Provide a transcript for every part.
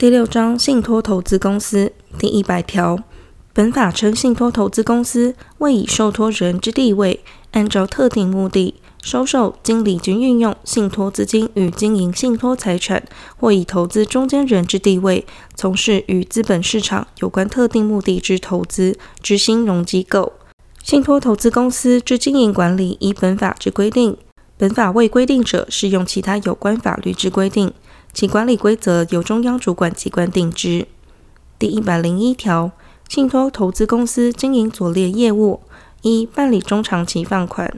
第六章信托投资公司第一百条，本法称信托投资公司为以受托人之地位，按照特定目的收受、经理及运用信托资金与经营信托财产，或以投资中间人之地位从事与资本市场有关特定目的之投资之金融机构。信托投资公司之经营管理依本法之规定，本法未规定者适用其他有关法律之规定。其管理规则由中央主管机关定之。第一百零一条，信托投资公司经营左列业务：一、办理中长期放款；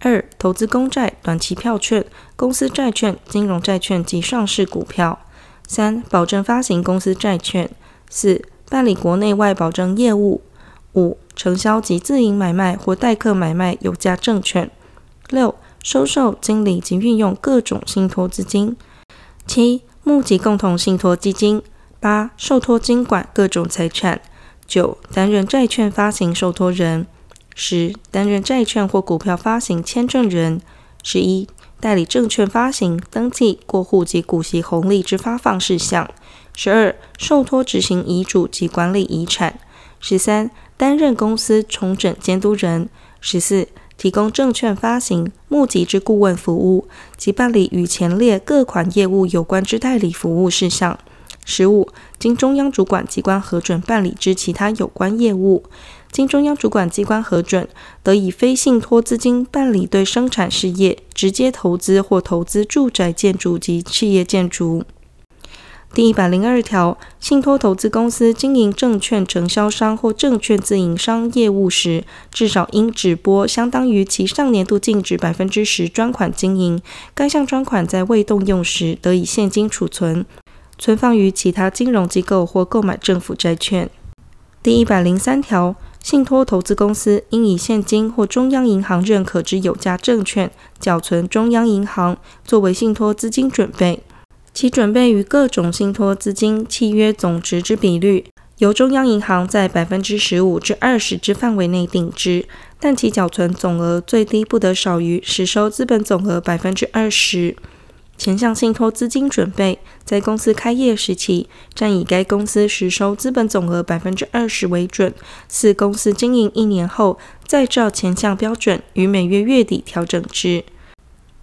二、投资公债、短期票券、公司债券、金融债券及上市股票；三、保证发行公司债券；四、办理国内外保证业务；五、承销及自营买卖或代客买卖有价证券；六、收受、经理及运用各种信托资金。七、募集共同信托基金；八、受托经管各种财产；九、担任债券发行受托人；十、担任债券或股票发行签证人；十一、代理证券发行、登记、过户及股息红利之发放事项；十二、受托执行遗嘱及管理遗产；十三、担任公司重整监督人；十四、提供证券发行、募集之顾问服务及办理与前列各款业务有关之代理服务事项。十五、经中央主管机关核准办理之其他有关业务，经中央主管机关核准，得以非信托资金办理对生产事业直接投资或投资住宅建筑及企业建筑。第一百零二条，信托投资公司经营证券承销商或证券自营商业务时，至少应支拨相当于其上年度净值百分之十专款经营。该项专款在未动用时，得以现金储存，存放于其他金融机构或购买政府债券。第一百零三条，信托投资公司应以现金或中央银行认可之有价证券，缴存中央银行，作为信托资金准备。其准备与各种信托资金契约总值之比率，由中央银行在百分之十五至二十之范围内定之，但其缴存总额最低不得少于实收资本总额百分之二十。前项信托资金准备在公司开业时期，占以该公司实收资本总额百分之二十为准。四公司经营一年后，再照前项标准于每月月底调整之。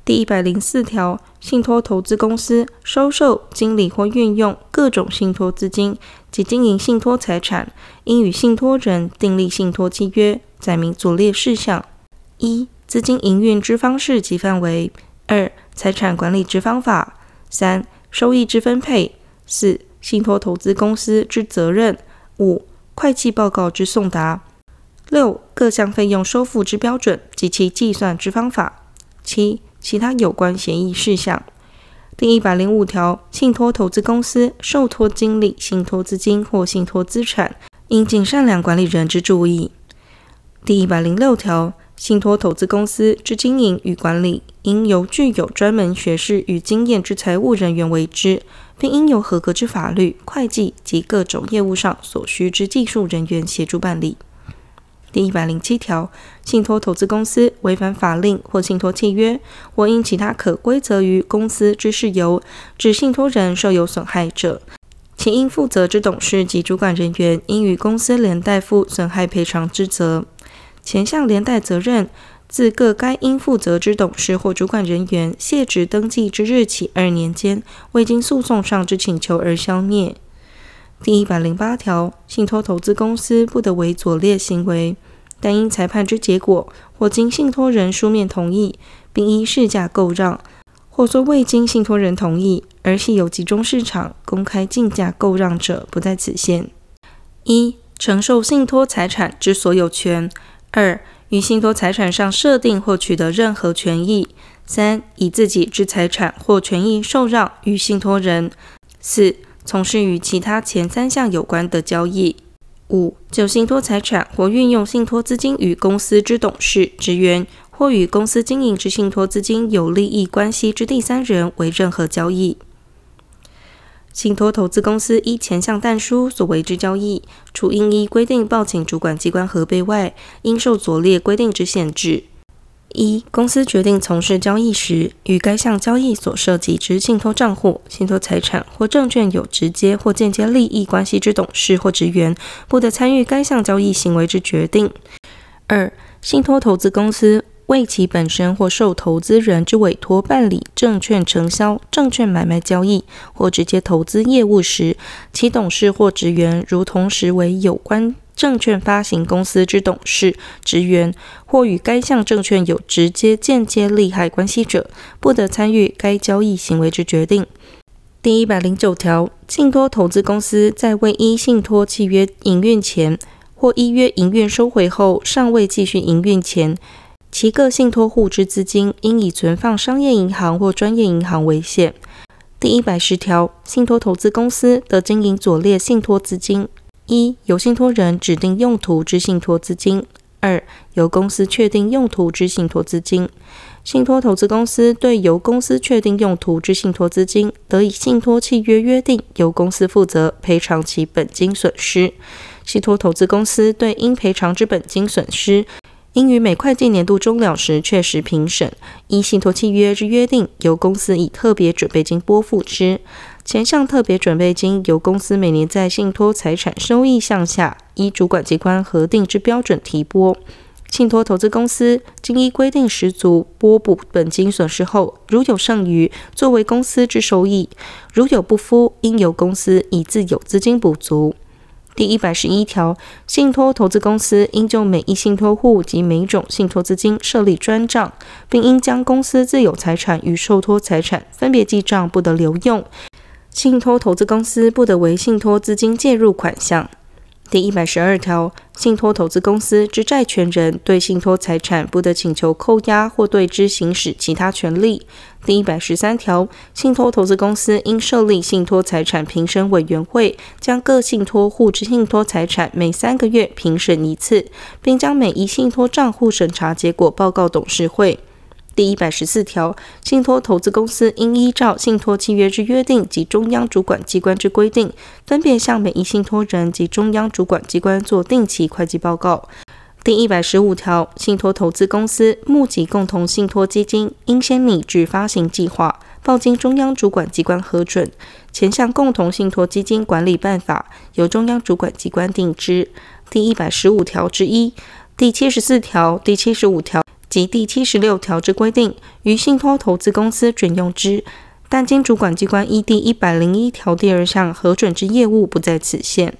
第一百零四条，信托投资公司收受、经理或运用各种信托资金及经营信托财产，应与信托人订立信托契约，载明左列事项：一、资金营运之方式及范围；二、财产管理之方法；三、收益之分配；四、信托投资公司之责任；五、会计报告之送达；六、各项费用收付之标准及其计算之方法；七。其他有关协议事项。第一百零五条，信托投资公司受托经理信托资金或信托资产，应尽善良管理人之注意。第一百零六条，信托投资公司之经营与管理，应由具有专门学识与经验之财务人员为之，并应由合格之法律、会计及各种业务上所需之技术人员协助办理。第一百零七条，信托投资公司违反法令或信托契约，或因其他可归责于公司之事由，致信托人受有损害者，其应负责之董事及主管人员应与公司连带负损害赔偿之责。前项连带责任，自各该应负责之董事或主管人员卸职登记之日起二年间，未经诉讼上之请求而消灭。第一百零八条，信托投资公司不得为左列行为。但因裁判之结果，或经信托人书面同意，并依市价购让，或说未经信托人同意而系由集中市场公开竞价购让者，不在此限。一、承受信托财产之所有权；二、于信托财产上设定或取得任何权益；三、以自己之财产或权益受让与信托人；四、从事与其他前三项有关的交易。五、就信托财产或运用信托资金与公司之董事、职员或与公司经营之信托资金有利益关系之第三人为任何交易。信托投资公司依前项但书所为之交易，除应依规定报请主管机关核备外，应受左列规定之限制。一、公司决定从事交易时，与该项交易所涉及之信托账户、信托财产或证券有直接或间接利益关系之董事或职员，不得参与该项交易行为之决定。二、信托投资公司为其本身或受投资人之委托办理证券承销、证券买卖交易或直接投资业务时，其董事或职员如同时为有关。证券发行公司之董事、职员或与该项证券有直接、间接利害关系者，不得参与该交易行为之决定。第一百零九条，信托投资公司在未依信托契约营运前，或依约营运收回后尚未继续营运前，其各信托户之资金应以存放商业银行或专业银行为限。第一百十条，信托投资公司得经营左列信托资金。一、由信托人指定用途之信托资金；二、由公司确定用途之信托资金。信托投资公司对由公司确定用途之信托资金，得以信托契约约定由公司负责赔偿其本金损失。信托投资公司对应赔偿之本金损失，应于每会计年度终了时确实评审，依信托契约之约定，由公司以特别准备金拨付之。前项特别准备金由公司每年在信托财产收益项下依主管机关核定之标准提拨。信托投资公司经依规定十足拨补本金损失后，如有剩余，作为公司之收益；如有不敷，应由公司以自有资金补足。第一百十一条，信托投资公司应就每一信托户及每种信托资金设立专账，并应将公司自有财产与受托财产分别记账，不得留用。信托投资公司不得为信托资金介入款项。第一百十二条，信托投资公司之债权人对信托财产不得请求扣押或对之行使其他权利。第一百十三条，信托投资公司应设立信托财产评审委员会，将各信托户之信托财产每三个月评审一次，并将每一信托账户审查结果报告董事会。第一百十四条，信托投资公司应依照信托契约之约定及中央主管机关之规定，分别向每一信托人及中央主管机关做定期会计报告。第一百十五条，信托投资公司募集共同信托基金，应先拟具发行计划，报经中央主管机关核准。前项共同信托基金管理办法由中央主管机关定之。第一百十五条之一、第七十四条、第七十五条。及第七十六条之规定，于信托投资公司准用之，但经主管机关依第一百零一条第二项核准之业务不在此限。